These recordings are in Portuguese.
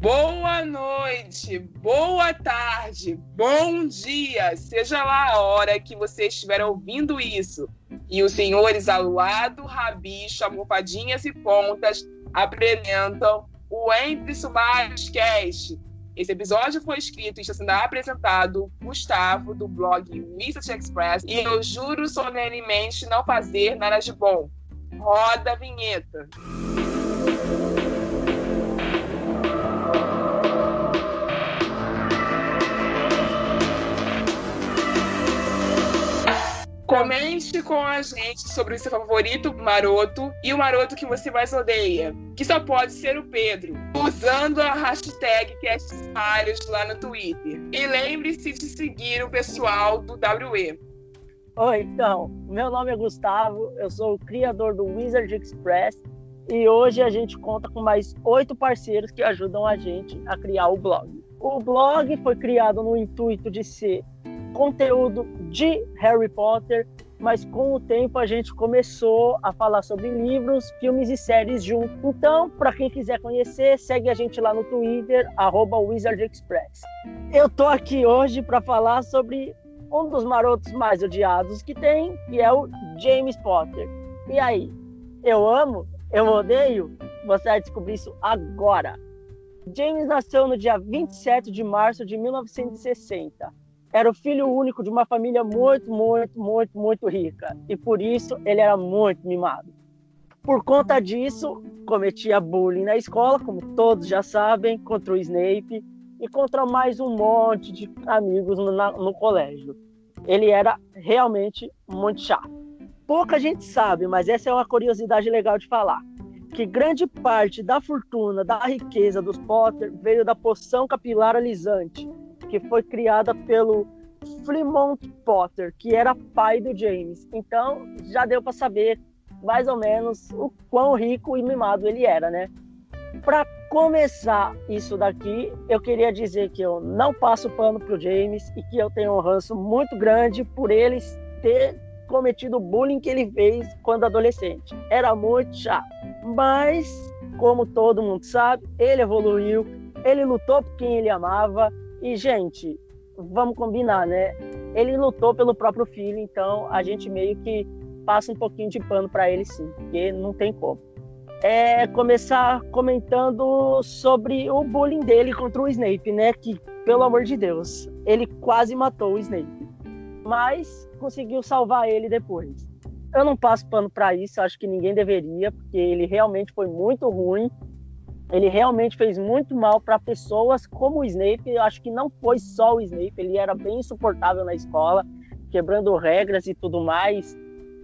Boa noite, boa tarde, bom dia, seja lá a hora que você estiver ouvindo isso. E os senhores Aluado, Rabicho, Almofadinhas e Pontas apresentam o Entre Subares Cast. Esse episódio foi escrito e está sendo apresentado Gustavo, do blog Research Express, e eu juro solenemente não fazer nada de bom. Roda a vinheta. Comente com a gente sobre o seu favorito maroto e o maroto que você mais odeia, que só pode ser o Pedro, usando a hashtag CastSmiles lá no Twitter. E lembre-se de seguir o pessoal do WE. Oi, então, meu nome é Gustavo, eu sou o criador do Wizard Express e hoje a gente conta com mais oito parceiros que ajudam a gente a criar o blog. O blog foi criado no intuito de ser conteúdo de Harry Potter, mas com o tempo a gente começou a falar sobre livros, filmes e séries junto. Então, para quem quiser conhecer, segue a gente lá no Twitter, @wizardexpress. Eu tô aqui hoje para falar sobre um dos marotos mais odiados que tem, que é o James Potter. E aí, eu amo? Eu odeio? Você vai descobrir isso agora. James nasceu no dia 27 de março de 1960 era o filho único de uma família muito, muito, muito, muito rica. E por isso ele era muito mimado. Por conta disso, cometia bullying na escola, como todos já sabem, contra o Snape e contra mais um monte de amigos no, na, no colégio. Ele era realmente muito chato. Pouca gente sabe, mas essa é uma curiosidade legal de falar. Que grande parte da fortuna, da riqueza dos Potter veio da poção capilar alisante, que foi criada pelo Fremont Potter, que era pai do James. Então já deu para saber mais ou menos o quão rico e mimado ele era, né? Para começar isso daqui, eu queria dizer que eu não passo pano pro James e que eu tenho um ranço muito grande por ele ter cometido o bullying que ele fez quando adolescente. Era muito chato. Mas, como todo mundo sabe, ele evoluiu, ele lutou por quem ele amava, e, gente, vamos combinar, né? Ele lutou pelo próprio filho, então a gente meio que passa um pouquinho de pano para ele sim, porque não tem como. É começar comentando sobre o bullying dele contra o Snape, né? Que, pelo amor de Deus, ele quase matou o Snape. Mas conseguiu salvar ele depois. Eu não passo pano para isso, acho que ninguém deveria, porque ele realmente foi muito ruim ele realmente fez muito mal para pessoas como o Snape. Eu acho que não foi só o Snape, ele era bem insuportável na escola, quebrando regras e tudo mais.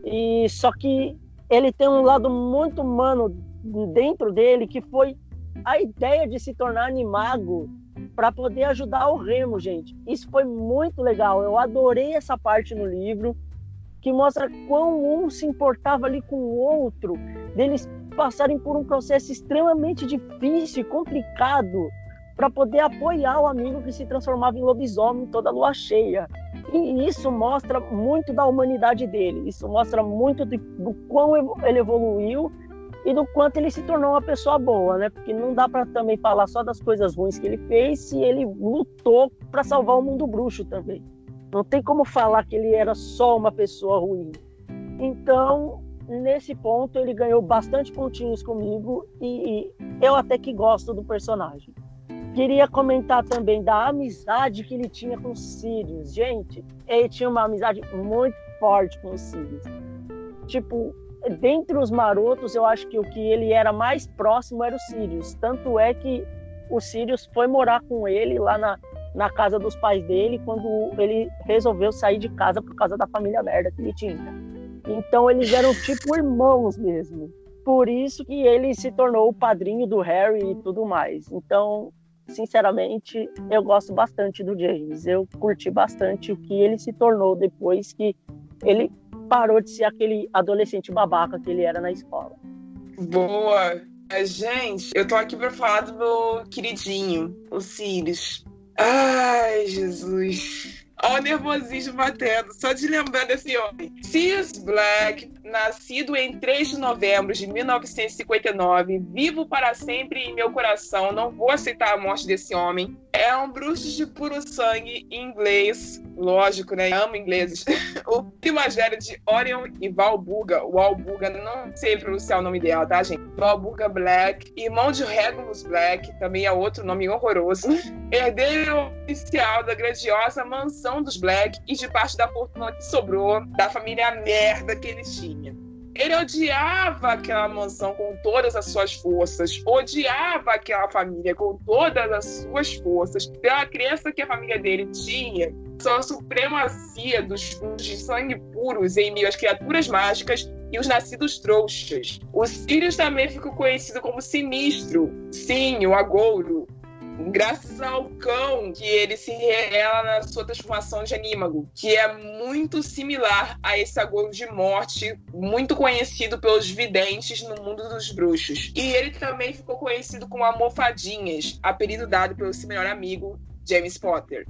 E só que ele tem um lado muito humano dentro dele que foi a ideia de se tornar animago para poder ajudar o Remo, gente. Isso foi muito legal. Eu adorei essa parte no livro que mostra quão um se importava ali com o outro, deles passarem por um processo extremamente difícil e complicado para poder apoiar o amigo que se transformava em lobisomem toda lua cheia. E isso mostra muito da humanidade dele, isso mostra muito de, do quão ele evoluiu e do quanto ele se tornou uma pessoa boa, né? Porque não dá para também falar só das coisas ruins que ele fez se ele lutou para salvar o mundo bruxo também. Não tem como falar que ele era só uma pessoa ruim. Então, nesse ponto ele ganhou bastante pontinhos comigo e, eu até que gosto do personagem. Queria comentar também da amizade que ele tinha com o Sirius. Gente, ele tinha uma amizade muito forte com o Sirius. Tipo, dentre os marotos, eu acho que o que ele era mais próximo era o Sirius. Tanto é que o Sirius foi morar com ele lá na, na casa dos pais dele quando ele resolveu sair de casa por causa da família merda que ele tinha. Então eles eram tipo irmãos mesmo. Por isso que ele se tornou o padrinho do Harry e tudo mais. Então, sinceramente, eu gosto bastante do James. Eu curti bastante o que ele se tornou depois que ele parou de ser aquele adolescente babaca que ele era na escola. Boa! Gente, eu tô aqui para falar do meu queridinho, o Sirius. Ai, Jesus. Olha o nervosismo batendo, só de lembrar desse homem. Sirius Black nascido em 3 de novembro de 1959, vivo para sempre em meu coração, não vou aceitar a morte desse homem. É um bruxo de puro sangue inglês, lógico, né? Amo ingleses. o primo mais velho de Orion e Valburga. O Valburga, não sei pronunciar o nome dela, tá, gente? Valburga Black, irmão de Regulus Black, também é outro nome horroroso. Herdeiro oficial da grandiosa mansão dos Black e de parte da fortuna que sobrou da família merda que eles tinham. Ele odiava aquela mansão com todas as suas forças, odiava aquela família com todas as suas forças, pela crença que a família dele tinha, sua supremacia dos de sangue puros em meio às criaturas mágicas e os nascidos trouxas. O Sirius também ficou conhecido como Sinistro, sim, o Agouro, graças ao cão que ele se revela na sua transformação de anímago, que é muito similar a esse agouro de morte, muito conhecido pelos videntes no mundo dos bruxos. E ele também ficou conhecido como Almofadinhas, apelido dado pelo seu melhor amigo, James Potter.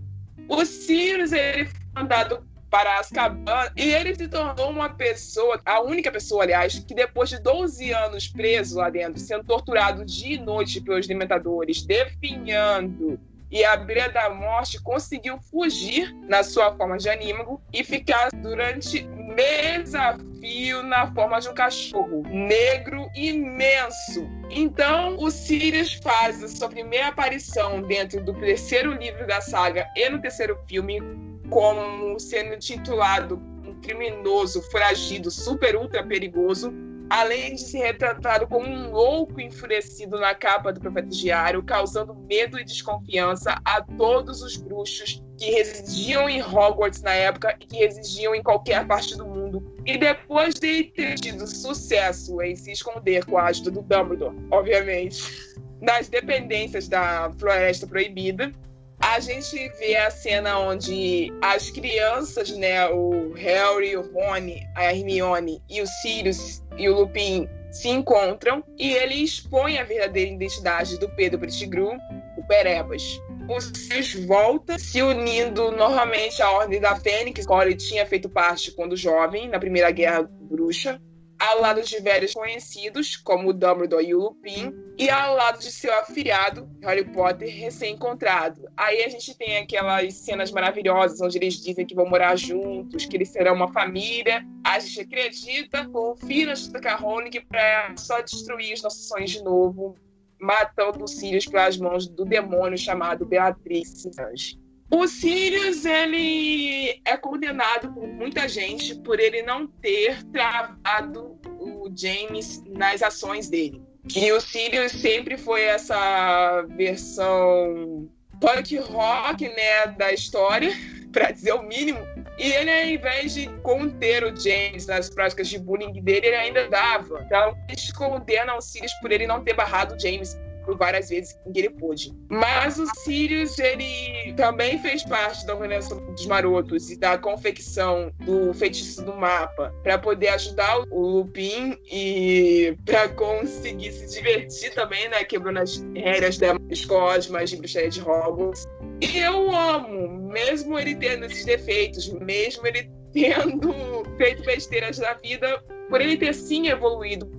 O Sirius ele foi mandado para Azkaban e ele se tornou uma pessoa, a única pessoa, aliás, que depois de 12 anos preso lá dentro, sendo torturado dia e noite pelos dementadores, definhando e à beira da morte, conseguiu fugir na sua forma de anímago e ficar durante meses a fio na forma de um cachorro negro imenso. Então, o Sirius faz a sua primeira aparição dentro do terceiro livro da saga e no terceiro filme como sendo titulado um criminoso, foragido, super ultra perigoso, além de ser retratado como um louco enfurecido na capa do Profeta Diário, causando medo e desconfiança a todos os bruxos que residiam em Hogwarts na época e que residiam em qualquer parte do mundo. E depois de ter tido sucesso em se esconder com a ajuda do Dumbledore, obviamente, nas dependências da Floresta Proibida, a gente vê a cena onde as crianças, né, o Harry, o Rony, a Hermione e o Sirius e o Lupin se encontram e ele expõe a verdadeira identidade do Pedro Pettigrew, o Perebas. O Sirius volta, se unindo novamente à Ordem da Fênix, qual ele tinha feito parte quando jovem, na Primeira Guerra Bruxa ao lado de velhos conhecidos, como o Dumbledore e o Lupin, e ao lado de seu afilhado, Harry Potter, recém-encontrado. Aí a gente tem aquelas cenas maravilhosas onde eles dizem que vão morar juntos, que eles serão uma família. A gente acredita, confia na J.K. Rowling para só destruir os nossos sonhos de novo, matando os Sirius pelas mãos do demônio chamado Beatriz Sanji. O Sirius, ele é condenado por muita gente por ele não ter travado o James nas ações dele. Que o Sirius sempre foi essa versão punk rock, né, da história, para dizer o mínimo. E ele, ao invés de conter o James nas práticas de bullying dele, ele ainda dava. Então, eles condenam o Sirius por ele não ter barrado o James por várias vezes em que ele pôde. Mas o Sirius, ele também fez parte da organização dos marotos e da confecção do feitiço do mapa para poder ajudar o Lupin e para conseguir se divertir também, né? Quebrando as regras das cosmas de bruxaria de Hogwarts. E eu amo, mesmo ele tendo esses defeitos, mesmo ele tendo feito besteiras na vida, por ele ter sim evoluído,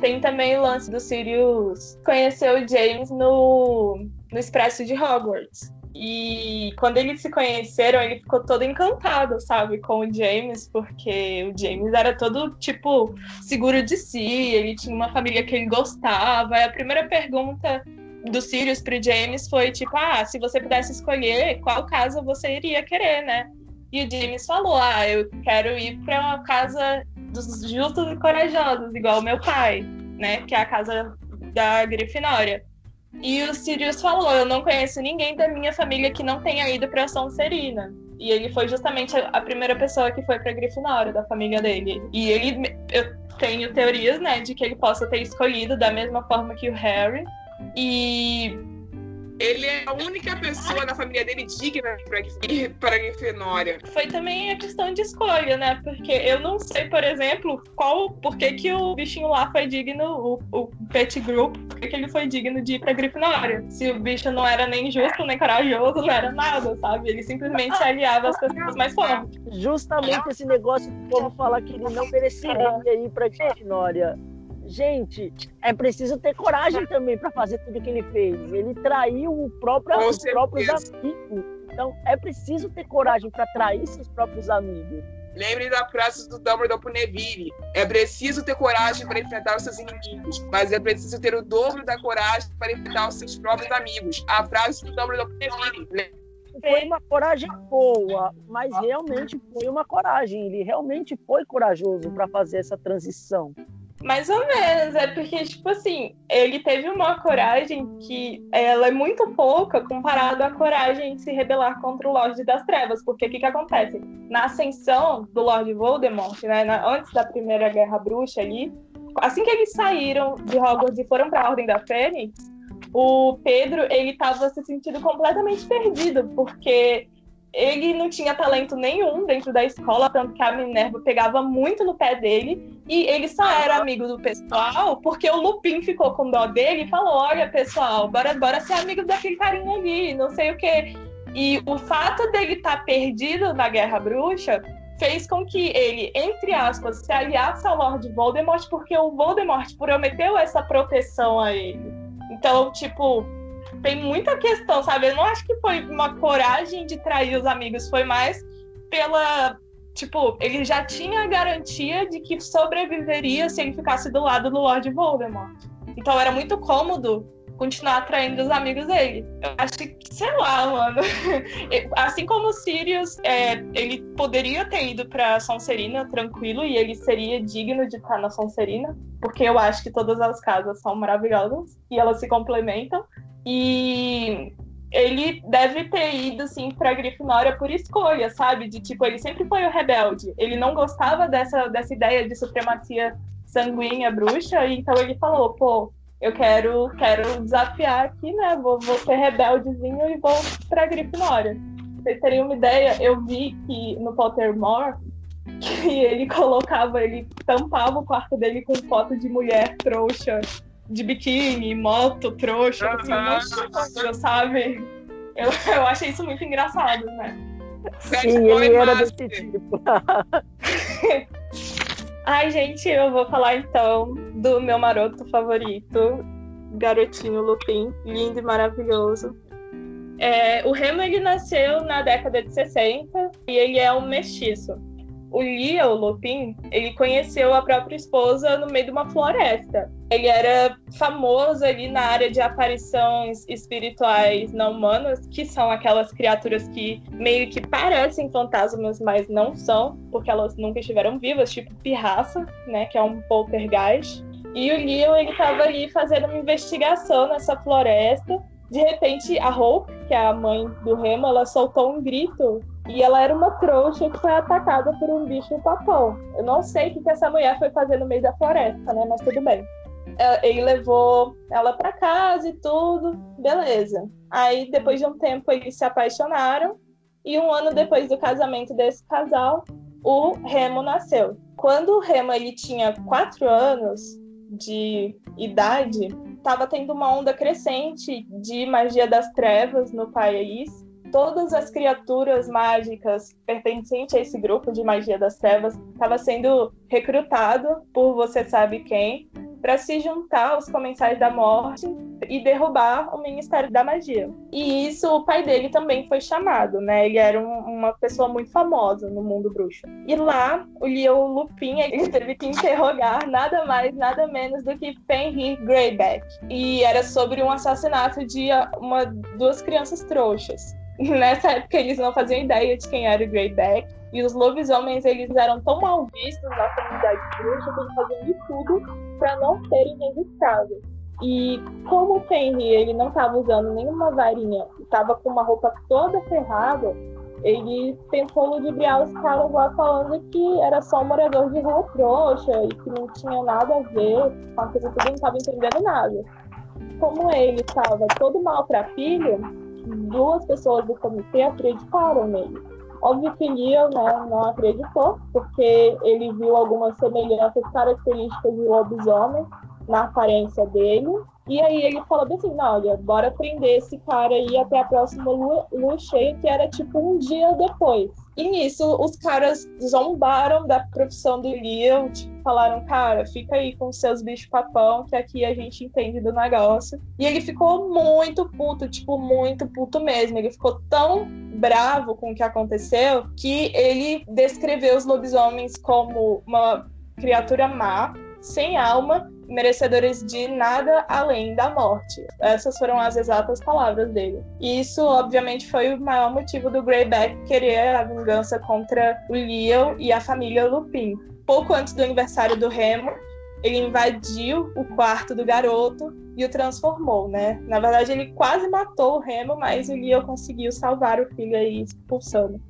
tem também o lance do Sirius conhecer o James no, no Expresso de Hogwarts. E quando eles se conheceram, ele ficou todo encantado, sabe, com o James, porque o James era todo, tipo, seguro de si, ele tinha uma família que ele gostava. E a primeira pergunta do Sirius pro James foi, tipo, ah, se você pudesse escolher, qual casa você iria querer, né? E o James falou, ah, eu quero ir para uma casa dos justos e corajosos, igual o meu pai, né? Que é a casa da Grifinória. E o Sirius falou: Eu não conheço ninguém da minha família que não tenha ido para Sonserina. E ele foi justamente a primeira pessoa que foi para Grifinória, da família dele. E ele, eu tenho teorias, né, de que ele possa ter escolhido da mesma forma que o Harry. E Ele é a única pessoa na família dele digna para ir para Grifinória. Foi também a questão de escolha, né? Porque eu não sei, por exemplo, qual, por que, que o bichinho lá foi digno, o, o Pet Group, por que, que ele foi digno de ir pra Grifinória? Se o bicho não era nem justo, nem corajoso, não era nada, sabe? Ele simplesmente se aliava às pessoas mais fortes. Justamente esse negócio do povo falar que ele não mereceria ir pra Grifinória gente, é preciso ter coragem também para fazer tudo que ele fez. Ele traiu o próprio, os próprios amigos. Então, é preciso ter coragem para trair seus próprios amigos. Lembre da frase do Dumbledore pro Neville. É preciso ter coragem para enfrentar os seus inimigos, mas é preciso ter o dobro da coragem para enfrentar os seus próprios amigos. A frase do Dumbledore pro Neville. Foi uma coragem boa, mas realmente foi uma coragem. Ele realmente foi corajoso para fazer essa transição. Mais ou menos, é porque, tipo assim, ele teve uma coragem que ela é muito pouca comparado à coragem de se rebelar contra o Lorde das Trevas. Porque o que, que acontece? Na ascensão do Lorde Voldemort, né, na, antes da Primeira Guerra Bruxa ali, assim que eles saíram de Hogwarts e foram para a Ordem da Fênix, o Pedro, ele estava se sentindo completamente perdido, porque ele não tinha talento nenhum dentro da escola, tanto que a Minerva pegava muito no pé dele. E ele só era amigo do pessoal porque o Lupin ficou com dó dele e falou: Olha, pessoal, bora, bora ser amigo daquele carinha ali, não sei o quê. E o fato dele estar tá perdido na Guerra Bruxa fez com que ele, entre aspas, se aliasse ao Lord Voldemort, porque o Voldemort prometeu essa proteção a ele. Então, tipo, tem muita questão, sabe? Eu não acho que foi uma coragem de trair os amigos, foi mais pela. Tipo, ele já tinha a garantia de que sobreviveria se ele ficasse do lado do Lord Voldemort. Então era muito cômodo continuar atraindo os amigos dele. Eu acho que, sei lá, mano. Assim como o Sirius, é, ele poderia ter ido pra Sonserina tranquilo e ele seria digno de estar na Sonserina, porque eu acho que todas as casas são maravilhosas e elas se complementam. E ele deve ter ido, assim, pra Grifinória por escolha, sabe? De tipo, ele sempre foi o rebelde. Ele não gostava dessa, dessa ideia de supremacia sanguínea bruxa, então ele falou, pô, eu quero, quero desafiar aqui, né? Vou, vou ser rebeldezinho e vou pra Grifinória. Pra vocês terem uma ideia, eu vi que no Pottermore que ele colocava, ele tampava o quarto dele com foto de mulher trouxa de biquíni, moto, trouxa, assim, um monte de coisa, sabe? Eu, eu achei isso muito engraçado, né? Sim, ele era desse tipo. Ai, gente, eu vou falar então do meu maroto favorito, garotinho Lupin, lindo e maravilhoso. É, o Remo ele nasceu na década de 60 e ele é um mestiço o Lia, o Lupin, ele conheceu a própria esposa no meio de uma floresta. Ele era famoso ali na área de aparições espirituais não humanas, que são aquelas criaturas que meio que parecem fantasmas, mas não são, porque elas nunca estiveram vivas, tipo pirraça, né, que é um poltergeist. E o Leon, ele estava ali fazendo uma investigação nessa floresta. De repente, a Hope, que é a mãe do Remo, ela soltou um grito e ela era uma trouxa que foi atacada por um bicho papão. Eu não sei o que, que essa mulher foi fazer no meio da floresta, né? Mas tudo bem. É, ele levou ela para casa e tudo, beleza. Aí, depois de um tempo, eles se apaixonaram. E um ano depois do casamento desse casal, o Remo nasceu. Quando o Remo ele tinha quatro anos de idade, estava tendo uma onda crescente de magia das trevas no país. Todas as criaturas mágicas pertencentes a esse grupo de magia das trevas estava sendo recrutado por você sabe quem para se juntar aos comensais da morte e derrubar o Ministério da Magia. E isso o pai dele também foi chamado, né? Ele era um, uma pessoa muito famosa no mundo bruxo. E lá, o Leo Lupin, ele teve que interrogar nada mais, nada menos do que Fenrir Greyback. E era sobre um assassinato de uma, duas crianças trouxas. Nessa época eles não faziam ideia de quem era o Greyback. E os lobisomens eles eram tão mal vistos na comunidade bruxa que eles faziam de tudo para não serem registrados. E como o Henry ele não estava usando nenhuma varinha, estava com uma roupa toda ferrada, ele tentou ludibriar os caras lá falando que era só um morador de rua trouxa e que não tinha nada a ver com aquilo tudo, não estava entendendo nada. como ele estava todo maltrapilho, duas pessoas do comitê acreditaram nele. Óbvio que Leon né, não acreditou, porque ele viu algumas semelhanças características de lobisomem na aparência dele. E aí ele falou assim, não, olha, bora prender esse cara aí até a próxima lua, lua cheia, que era tipo um dia depois. E nisso, os caras zombaram da profissão do Leon, tipo, falaram, cara, fica aí com seus bichos papão, que aqui a gente entende do negócio. E ele ficou muito puto, tipo, muito puto mesmo. Ele ficou tão bravo com o que aconteceu que ele descreveu os lobisomens como uma criatura má, sem alma, merecedores de nada além da morte. Essas foram as exatas palavras dele. E isso, obviamente, foi o maior motivo do Greyback querer a vingança contra o Leo e a família Lupin. Pouco antes do aniversário do Remo, ele invadiu o quarto do garoto e o transformou, né? Na verdade, ele quase matou o Remo, mas o Leo conseguiu salvar o filho aí expulsando.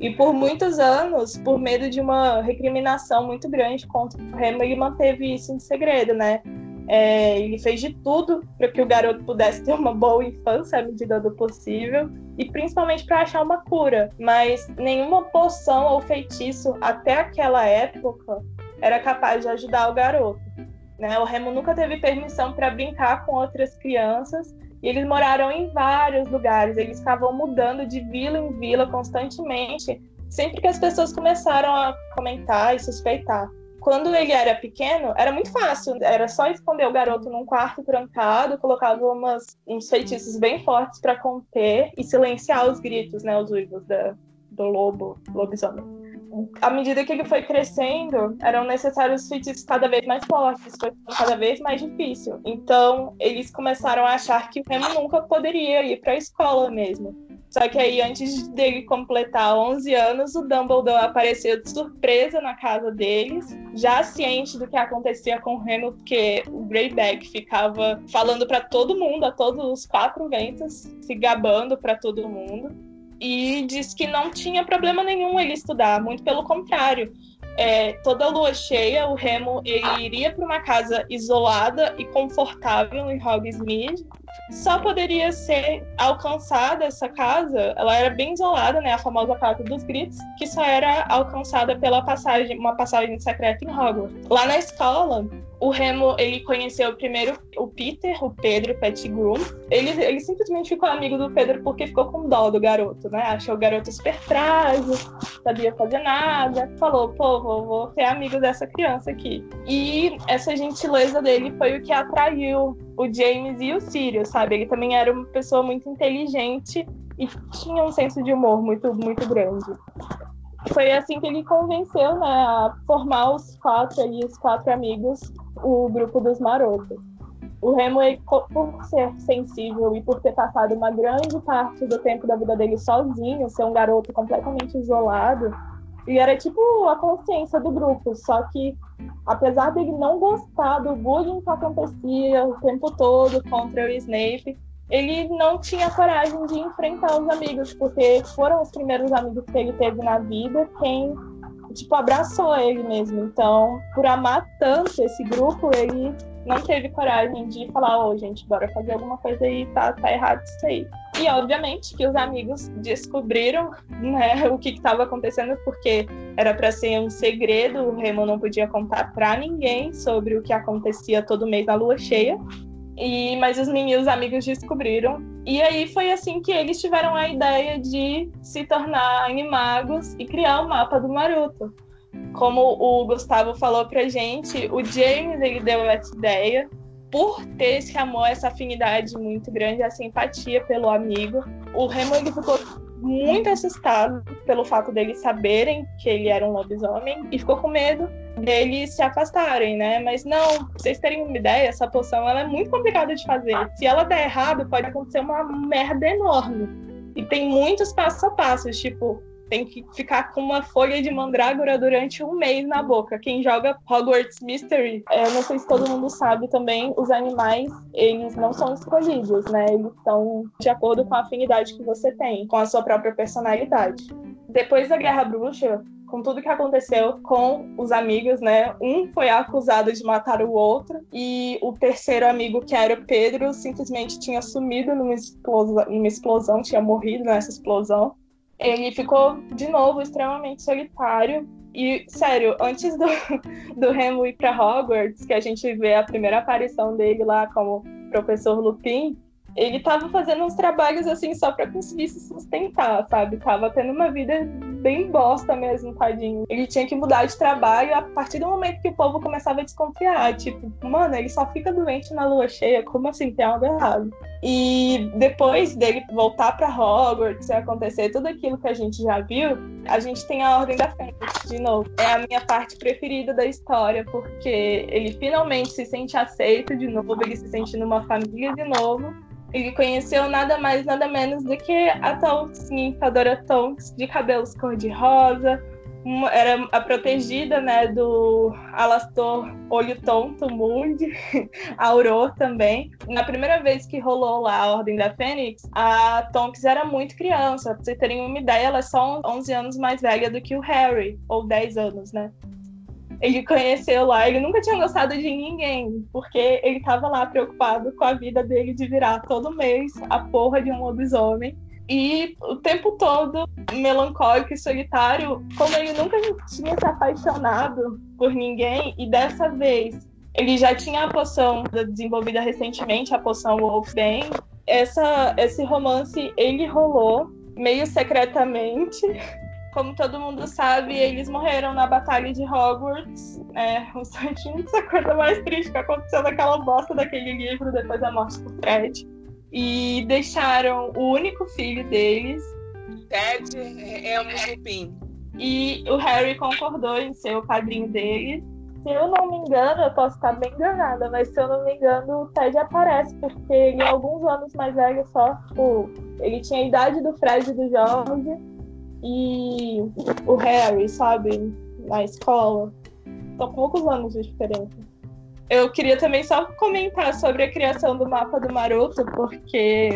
E por muitos anos, por medo de uma recriminação muito grande contra o Remo, ele manteve isso em segredo, né? É, ele fez de tudo para que o garoto pudesse ter uma boa infância à medida do possível e principalmente para achar uma cura. Mas nenhuma poção ou feitiço até aquela época era capaz de ajudar o garoto. Né? O Remo nunca teve permissão para brincar com outras crianças e eles moraram em vários lugares, eles estavam mudando de vila em vila constantemente, sempre que as pessoas começaram a comentar e suspeitar. Quando ele era pequeno, era muito fácil, era só esconder o garoto num quarto trancado, colocava umas, uns feitiços bem fortes para conter e silenciar os gritos, né, os uivos da, do lobo, lobisomem à medida que ele foi crescendo, eram necessários feitiços cada vez mais fortes, foi cada vez mais difícil. Então, eles começaram a achar que o Remo nunca poderia ir para a escola mesmo. Só que aí, antes dele completar 11 anos, o Dumbledore apareceu de surpresa na casa deles, já ciente do que acontecia com o Remo, porque o Greyback ficava falando para todo mundo, a todos os quatro ventos, se gabando para todo mundo e disse que não tinha problema nenhum ele estudar, muito pelo contrário. É, toda lua cheia, o Remo iria para uma casa isolada e confortável em Hogsmeade. Só poderia ser alcançada essa casa, ela era bem isolada, né, a famosa casa dos gritos, que só era alcançada pela passagem, uma passagem secreta em Hogwarts. Lá na escola, o Remo, ele conheceu primeiro o Peter, o Pedro Pettigrew. Ele, ele simplesmente ficou amigo do Pedro porque ficou com dó do garoto, né? Achou o garoto super frágil, sabia fazer nada. Falou, pô, vou, vou ser amigo dessa criança aqui. E essa gentileza dele foi o que atraiu o James e o Sirius, sabe? Ele também era uma pessoa muito inteligente e tinha um senso de humor muito, muito grande foi assim que ele convenceu né, a formar os quatro ali, os quatro amigos, o grupo dos marotos. O Remo, por ser sensível e por ter passado uma grande parte do tempo da vida dele sozinho, ser um garoto completamente isolado, ele era tipo a consciência do grupo. Só que, apesar dele não gostar do bullying que acontecia o tempo todo contra o Snape, ele não tinha coragem de enfrentar os amigos, porque foram os primeiros amigos que ele teve na vida quem, tipo, abraçou ele mesmo. Então, por amar tanto esse grupo, ele não teve coragem de falar, ô, oh, gente, bora fazer alguma coisa aí, tá, tá errado isso aí. E, obviamente, que os amigos descobriram né, o que estava acontecendo, porque era para ser um segredo, o Remo não podia contar para ninguém sobre o que acontecia todo mês na lua cheia. E, mas os meninos amigos descobriram. E aí foi assim que eles tiveram a ideia de se tornar animagos e criar o mapa do Maroto. Como o Gustavo falou pra gente, o James ele deu essa ideia por ter esse amor, essa afinidade muito grande, essa empatia pelo amigo. O Remo ele ficou muito assustado pelo fato deles saberem que ele era um lobisomem e ficou com medo deles se afastarem, né? Mas não, pra vocês terem uma ideia, essa poção ela é muito complicada de fazer. Se ela der errado, pode acontecer uma merda enorme. E tem muitos passos a passos, tipo, tem que ficar com uma folha de mandrágora durante um mês na boca. Quem joga Hogwarts Mystery, é, não sei se todo mundo sabe também, os animais, eles não são escolhidos, né? Eles estão de acordo com a afinidade que você tem, com a sua própria personalidade. Depois da Guerra Bruxa, com tudo que aconteceu com os amigos, né? Um foi acusado de matar o outro e o terceiro amigo, que era o Pedro, simplesmente tinha sumido numa numa explosão tinha morrido nessa explosão. Ele ficou de novo extremamente solitário. E, sério, antes do, do Remo ir para Hogwarts, que a gente vê a primeira aparição dele lá como professor Lupin, ele tava fazendo uns trabalhos assim só para conseguir se sustentar, sabe? Tava tendo uma vida bem bosta mesmo, tadinho. Ele tinha que mudar de trabalho a partir do momento que o povo começava a desconfiar. Tipo, mano, ele só fica doente na lua cheia, como assim? Tem algo errado. E depois dele voltar para Hogwarts e acontecer tudo aquilo que a gente já viu, a gente tem a Ordem da Fênix de novo. É a minha parte preferida da história, porque ele finalmente se sente aceito de novo, ele se sente numa família de novo ele conheceu nada mais, nada menos do que a Tonks, Ninfadora Tonks, de cabelos cor-de-rosa, era a protegida, né, do Alastor Olho Tonto Mood, Auror também. Na primeira vez que rolou lá a Ordem da Fênix, a Tonks era muito criança. Pra vocês terem uma ideia, ela é só 11 anos mais velha do que o Harry, ou 10 anos, né? Ele conheceu lá, ele nunca tinha gostado de ninguém, porque ele tava lá preocupado com a vida dele de virar todo mês a porra de um lobisomem. E o tempo todo melancólico e solitário, como ele nunca tinha se apaixonado por ninguém, e dessa vez ele já tinha a poção desenvolvida recentemente, a poção Wolfbane. Essa, esse romance ele rolou meio secretamente como todo mundo sabe, eles morreram na Batalha de Hogwarts. É, o Santinho, essa coisa mais triste que aconteceu naquela bosta daquele livro depois da morte do Fred. E deixaram o único filho deles. Ted é um Lupin. E o Harry concordou em ser o padrinho dele. Se eu não me engano, eu posso estar bem enganada, mas se eu não me engano, o Ted aparece, porque ele é alguns anos mais velho só. Tipo, ele tinha a idade do Fred e do Jorge e o Harry, sabe, na escola. São poucos anos de diferença. Eu queria também só comentar sobre a criação do mapa do Maroto, porque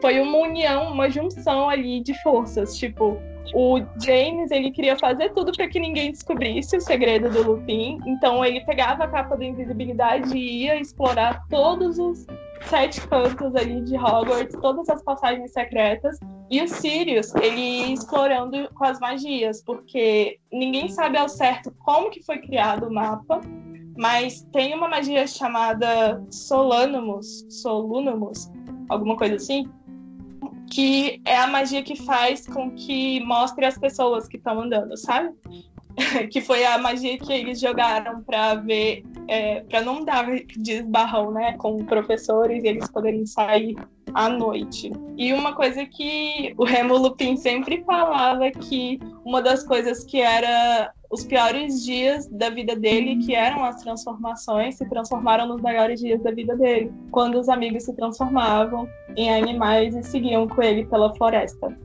foi uma união, uma junção ali de forças. Tipo, o James ele queria fazer tudo para que ninguém descobrisse o segredo do Lupin. Então ele pegava a capa da invisibilidade e ia explorar todos os sete cantos ali de Hogwarts, todas as passagens secretas. E o Sirius, ele explorando com as magias, porque ninguém sabe ao certo como que foi criado o mapa, mas tem uma magia chamada Solanumus, Solunumus, alguma coisa assim, que é a magia que faz com que mostre as pessoas que estão andando, sabe? que foi a magia que eles jogaram para ver, é, para não dar desbarrão, né, com professores e eles poderem sair à noite. E uma coisa que o Remo Lupin sempre falava que uma das coisas que era os piores dias da vida dele, que eram as transformações, se transformaram nos melhores dias da vida dele, quando os amigos se transformavam em animais e seguiam com ele pela floresta.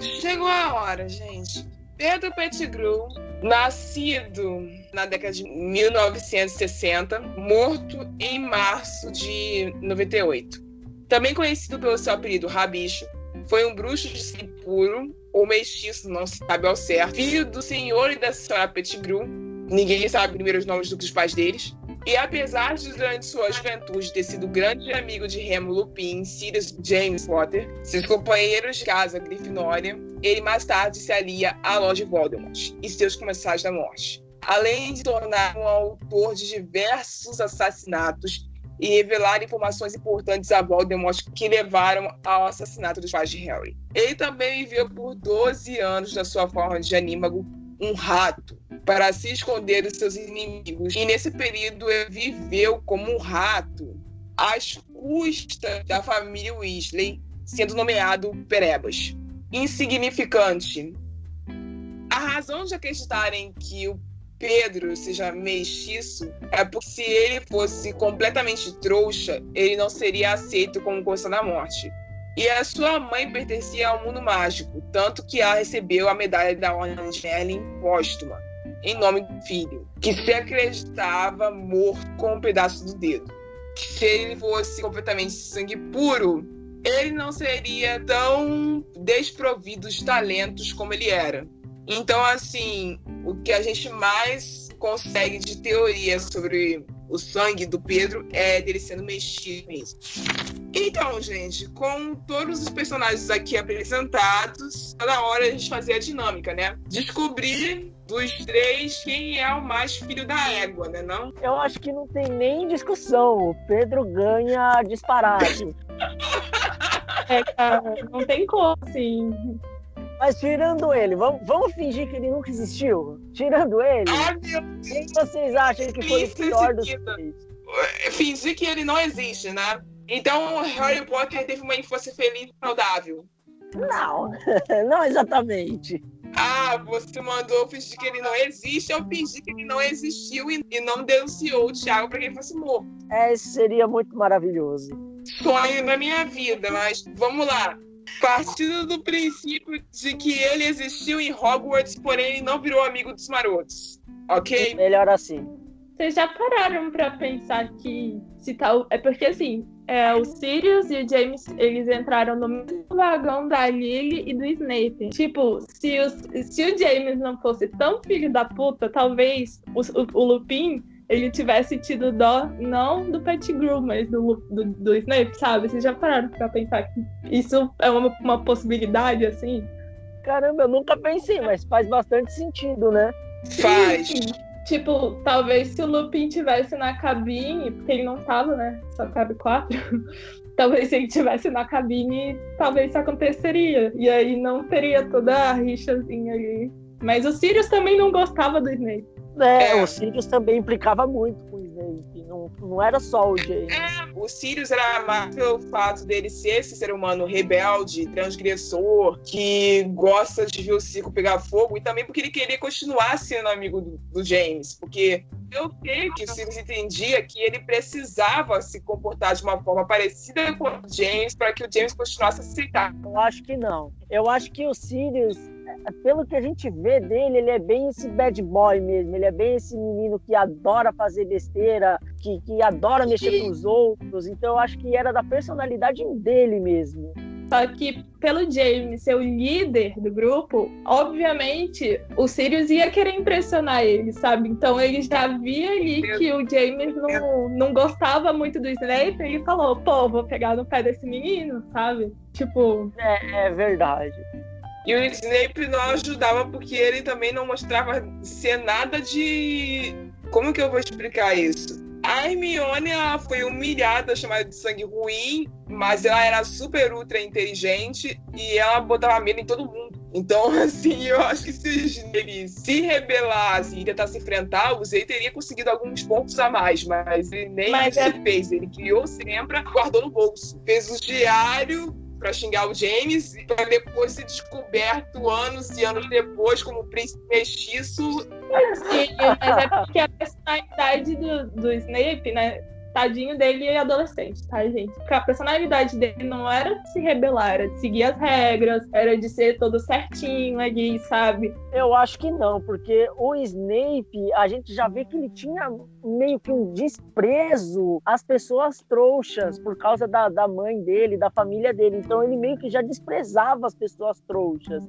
Chegou a hora, gente. Pedro Pettigrew, nascido na década de 1960, morto em março de 98. Também conhecido pelo seu apelido Rabicho, foi um bruxo de sangue puro ou mestiço, não se sabe ao certo, filho do senhor e da senhora Pettigrew. Ninguém sabe primeiro os nomes dos pais deles. E apesar de, durante sua juventude, ter sido grande amigo de Remo Lupin, Sirius James Potter, seus companheiros de casa Grifinória, ele mais tarde se alia à loja Voldemort e seus comensais da morte. Além de tornar um autor de diversos assassinatos e revelar informações importantes a Voldemort que levaram ao assassinato dos pais de Harry. Ele também viveu por 12 anos na sua forma de anímago um rato para se esconder dos seus inimigos. E nesse período ele viveu como um rato às custas da família Weasley, sendo nomeado Perebas. Insignificante. A razão de acreditarem que o Pedro seja mestiço é porque se ele fosse completamente trouxa, ele não seria aceito como Coisa da Morte. E a sua mãe pertencia ao mundo mágico, tanto que ela recebeu a medalha da Ordem de Merlin póstuma, em nome do filho, que se acreditava morto com um pedaço do dedo. Se ele fosse completamente sangue puro, ele não seria tão desprovido de talentos como ele era. Então, assim, o que a gente mais consegue de teoria sobre o sangue do Pedro é dele sendo mexido mesmo. Então, gente, com todos os personagens aqui apresentados, tá na hora a gente fazer a dinâmica, né? Descobrir dos três quem é o mais filho da égua, né? Não? Eu acho que não tem nem discussão. O Pedro ganha disparado. é, cara, não tem como, assim. Mas tirando ele, vamos, vamos fingir que ele nunca existiu? Tirando ele, Ah, meu quem vocês acham que foi o pior dos três? Fingir que ele não existe, né? Então, Harry Potter teve uma infância feliz e saudável. Não, não exatamente. Ah, você mandou fingir que ele não existe, eu fingi que ele não existiu e, e não denunciou o Thiago para que ele fosse morto. É, isso seria muito maravilhoso. Sonho da minha vida, mas vamos lá. Partindo do princípio de que ele existiu em Hogwarts, porém ele não virou amigo dos marotos. Ok? Melhor assim. Vocês já pararam pra pensar que se tal. É porque assim, é, o Sirius e o James, eles entraram no mesmo vagão da Lily e do Snape. Tipo, se, os, se o James não fosse tão filho da puta, talvez o, o, o Lupin ele tivesse tido dó não do Pettigrew, mas do, do, do Snape, sabe? Vocês já pararam pra pensar que isso é uma, uma possibilidade, assim? Caramba, eu nunca pensei, mas faz bastante sentido, né? Faz. Tipo, talvez se o Lupin tivesse na cabine, porque ele não tava, né? Só cabe quatro. talvez se ele tivesse na cabine, talvez isso aconteceria. E aí não teria toda a rixazinha ali. Mas o Sirius também não gostava do Snape. É, é. o Sirius também implicava muito com o Snape. Não, não era só o James. É, o Sirius era mais pelo fato dele ser esse ser humano rebelde, transgressor, que gosta de ver o circo pegar fogo, e também porque ele queria continuar sendo amigo do, do James. Porque eu creio que o Sirius entendia que ele precisava se comportar de uma forma parecida com o James para que o James continuasse a aceitar. Eu acho que não. Eu acho que o Sirius pelo que a gente vê dele, ele é bem esse bad boy mesmo. Ele é bem esse menino que adora fazer besteira, que, que adora mexer com os outros. Então eu acho que era da personalidade dele mesmo. Só que pelo James ser o líder do grupo, obviamente o Sirius ia querer impressionar ele, sabe? Então ele já via ali que o James não, não gostava muito do Snape, e ele falou, pô, vou pegar no pé desse menino, sabe? Tipo. É, é verdade. E o Snape não ajudava porque ele também não mostrava ser nada de. Como que eu vou explicar isso? A Hermione foi humilhada, chamada de sangue ruim, mas ela era super ultra inteligente e ela botava medo em todo mundo. Então, assim, eu acho que se ele se rebelasse e tentasse enfrentar, o Zay teria conseguido alguns pontos a mais, mas ele nem mas é... fez. Ele criou sempre, guardou no bolso. Fez o diário para xingar o James, para depois ser descoberto anos e anos depois como príncipe mestiço. Sim, mas é porque a personalidade do, do Snape, né? Tadinho dele é adolescente, tá, gente? Porque a personalidade dele não era de se rebelar, era de seguir as regras, era de ser todo certinho ali, sabe? Eu acho que não, porque o Snape, a gente já vê que ele tinha meio que um desprezo às pessoas trouxas por causa da, da mãe dele, da família dele. Então ele meio que já desprezava as pessoas trouxas.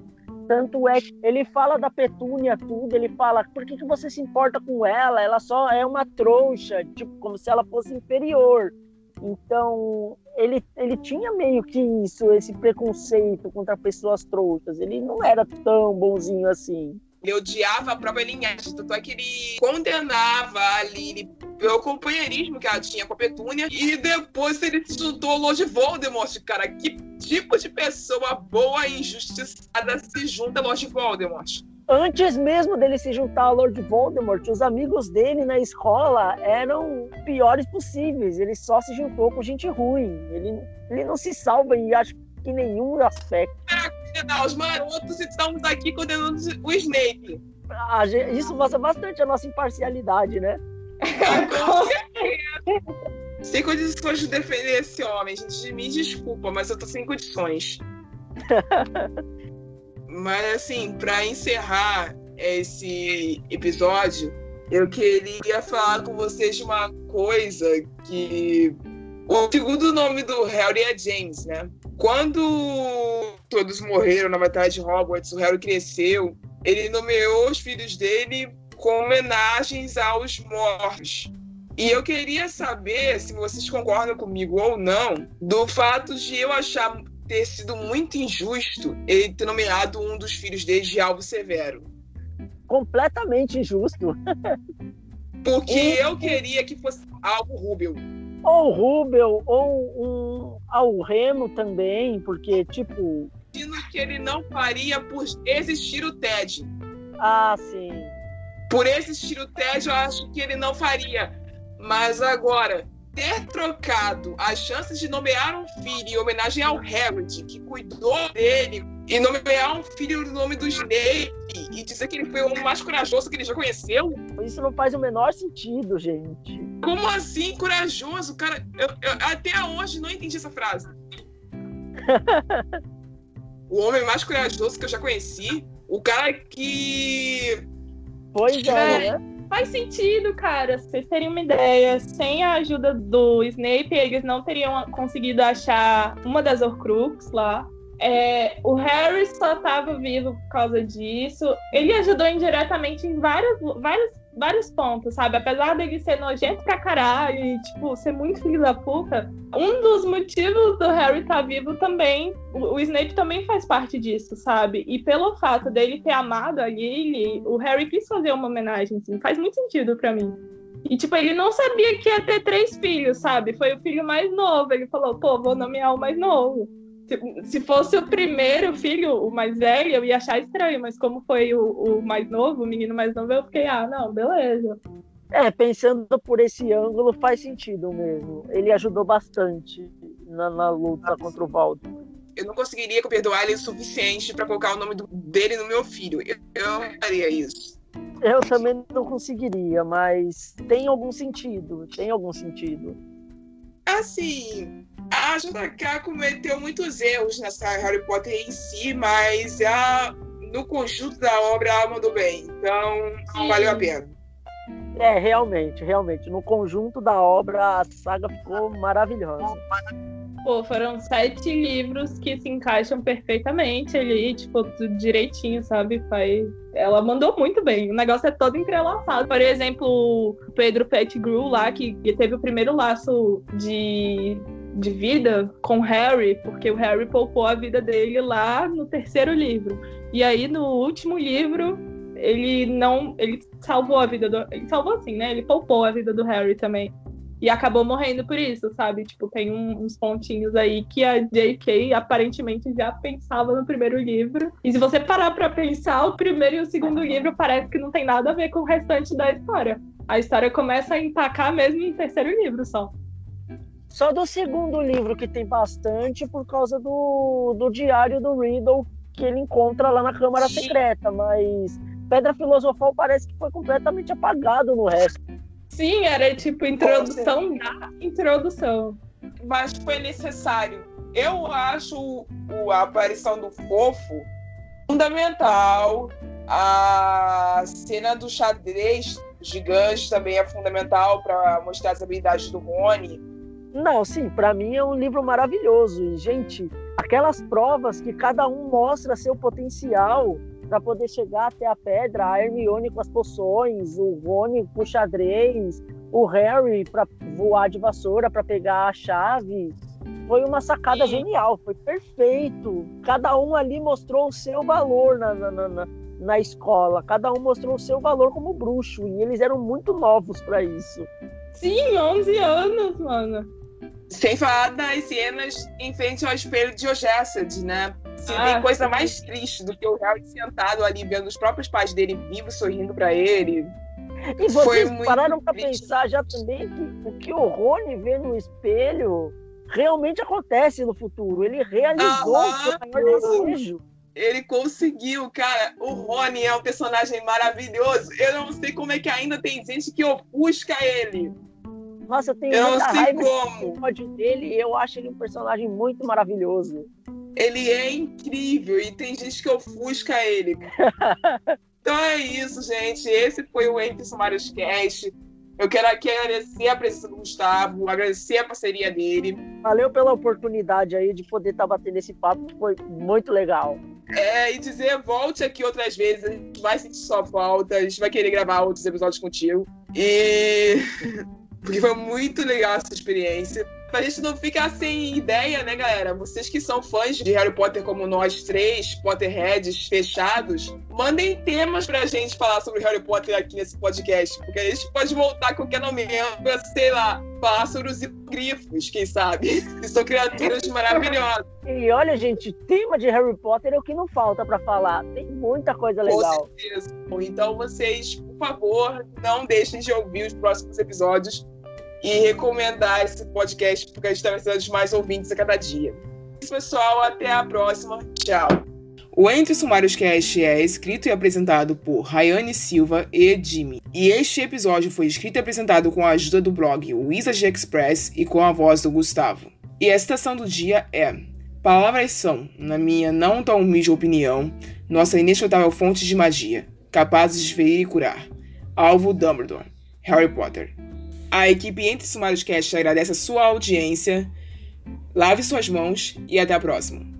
Tanto é que ele fala da Petúnia tudo, ele fala, por que, que você se importa com ela? Ela só é uma trouxa, tipo, como se ela fosse inferior. Então, ele, ele tinha meio que isso, esse preconceito contra pessoas trouxas. Ele não era tão bonzinho assim. Ele odiava a própria linhagem, tanto é que ele condenava a Lily pelo companheirismo que ela tinha com a Petúnia. E depois ele se juntou ao Lord Voldemort, cara. Que tipo de pessoa boa e injustiçada se junta a Lord Voldemort? Antes mesmo dele se juntar ao Lord Voldemort, os amigos dele na escola eram piores possíveis. Ele só se juntou com gente ruim. Ele, ele não se salva em acho que nenhum aspecto. Para os marotos estamos aqui condenando o Snape. Ah, isso mostra bastante a nossa imparcialidade, né? sem condições de defender esse homem, gente. Me desculpa, mas eu tô sem condições. mas assim, para encerrar esse episódio, eu queria falar com vocês de uma coisa que o segundo nome do Harry é James, né? Quando todos morreram na batalha de Hogwarts, o Harry cresceu ele nomeou os filhos dele com homenagens aos mortos. E eu queria saber se vocês concordam comigo ou não do fato de eu achar ter sido muito injusto ele ter nomeado um dos filhos dele de Alvo Severo. Completamente injusto. Porque eu queria que fosse Alvo Rubel. Ou Rubel, ou um ao Remo também, porque, tipo. Que ele não faria por existir o TED. Ah, sim. Por existir o TED, eu acho que ele não faria. Mas agora, ter trocado as chances de nomear um filho em homenagem ao Harold, que cuidou dele, e nomear um filho no nome do Snape, e dizer que ele foi o mais corajoso que ele já conheceu. Isso não faz o menor sentido, gente. Como assim, corajoso? Cara, eu, eu até hoje não entendi essa frase. o homem mais corajoso que eu já conheci. O cara que. Pois é, né? Faz sentido, cara. Vocês teriam uma ideia. Sem a ajuda do Snape, eles não teriam conseguido achar uma das Horcrux lá. É, o Harry só estava vivo por causa disso. Ele ajudou indiretamente em vários, vários, vários pontos, sabe? Apesar dele ser nojento pra caralho e, tipo, ser muito filho da puta, um dos motivos do Harry estar tá vivo também, o, Snape também faz parte disso, sabe? E pelo fato dele ter amado a Lily, o Harry quis fazer uma homenagem, assim, faz muito sentido para mim. E, tipo, ele não sabia que ia ter três filhos, sabe? Foi o filho mais novo. Ele falou, pô, vou nomear o mais novo. Se, fosse o primeiro filho, o mais velho, eu ia achar estranho, mas como foi o, o mais novo, o menino mais novo, eu fiquei, ah, não, beleza. É, pensando por esse ângulo, faz sentido mesmo. Ele ajudou bastante na, na luta contra o Valdo. Eu não conseguiria perdoar ele o suficiente para colocar o nome do, dele no meu filho. Eu, eu não faria isso. Eu também não conseguiria, mas tem algum sentido. Tem algum sentido. Assim, a JK cometeu muitos erros nessa Harry Potter em si, mas a, no conjunto da obra ela mandou bem. Então, Sim. valeu a pena. É, realmente, realmente. No conjunto da obra, a saga ficou maravilhosa. Pô, foram sete livros que se encaixam perfeitamente ali, tipo, tudo direitinho, sabe? Faz... Ela mandou muito bem. O negócio é todo entrelaçado. Por exemplo, o Pedro Pettigrew lá, que teve o primeiro laço de de vida com Harry, porque o Harry poupou a vida dele lá no terceiro livro. E aí no último livro, ele não, ele salvou a vida do, ele salvou assim, né? Ele poupou a vida do Harry também. E acabou morrendo por isso, sabe? Tipo, tem um, uns pontinhos aí que a J.K. aparentemente já pensava no primeiro livro. E se você parar para pensar, o primeiro e o segundo livro parece que não tem nada a ver com o restante da história. A história começa a empacar mesmo no terceiro livro só. Só do segundo livro que tem bastante por causa do, do diário do Riddle que ele encontra lá na Câmara Secreta, mas Pedra Filosofal parece que foi completamente apagado no resto. Sim, era tipo introdução da introdução. Mas foi necessário. Eu acho a aparição do fofo fundamental. A cena do xadrez gigante também é fundamental para mostrar as habilidades do Rony não, sim, para mim é um livro maravilhoso. E, gente, aquelas provas que cada um mostra seu potencial para poder chegar até a pedra, a Hermione com as poções, o Rony com o xadrez, o Harry para voar de vassoura para pegar a chave. Foi uma sacada genial, foi perfeito. Cada um ali mostrou o seu valor na, na, na, na escola, cada um mostrou o seu valor como bruxo, e eles eram muito novos para isso. Sim, 11 anos, mano. Sem falar das cenas em frente ao espelho de Ogessed, né? Se ah, tem coisa mais triste do que o Harry sentado ali vendo os próprios pais dele vivos sorrindo para ele. E vocês pararam para pensar já também que o que o Rony vê no espelho realmente acontece no futuro. Ele realizou ah, o seu maior desejo. Ele conseguiu, cara. O Rony é um personagem maravilhoso. Eu não sei como é que ainda tem gente que ofusca ele. Nossa, eu tenho eu muita raiva como. dele e eu acho ele um personagem muito maravilhoso. Ele é incrível e tem gente que ofusca ele. então é isso, gente. Esse foi o Entre Sumários Cast. Eu quero aqui agradecer a presença do Gustavo, agradecer a parceria dele. Valeu pela oportunidade aí de poder estar tá batendo esse papo, foi muito legal. É, e dizer, volte aqui outras vezes, a gente vai sentir sua falta, a gente vai querer gravar outros episódios contigo. E. Porque foi muito legal essa experiência pra gente não ficar sem ideia, né, galera? Vocês que são fãs de Harry Potter como nós três, Potterheads fechados, mandem temas pra gente falar sobre Harry Potter aqui nesse podcast, porque a gente pode voltar a qualquer momento pra, sei lá, falar sobre os grifos, quem sabe? Que são criaturas maravilhosas. E olha, gente, tema de Harry Potter é o que não falta para falar. Tem muita coisa legal. Com certeza. Então vocês, por favor, não deixem de ouvir os próximos episódios e recomendar esse podcast, porque a gente está precisando de mais ouvintes a cada dia. Isso, pessoal. Até a próxima. Tchau. O Entre Sumários Cast é escrito e apresentado por Rayane Silva e Jimmy. E este episódio foi escrito e apresentado com a ajuda do blog Wizard Express e com a voz do Gustavo. E a citação do dia é: Palavras são, na minha não tão humilde opinião, nossa inesgotável fonte de magia, capazes de ferir e curar. Alvo Dumbledore. Harry Potter. A equipe Entre Sumários Cast agradece a sua audiência. Lave suas mãos e até a próxima.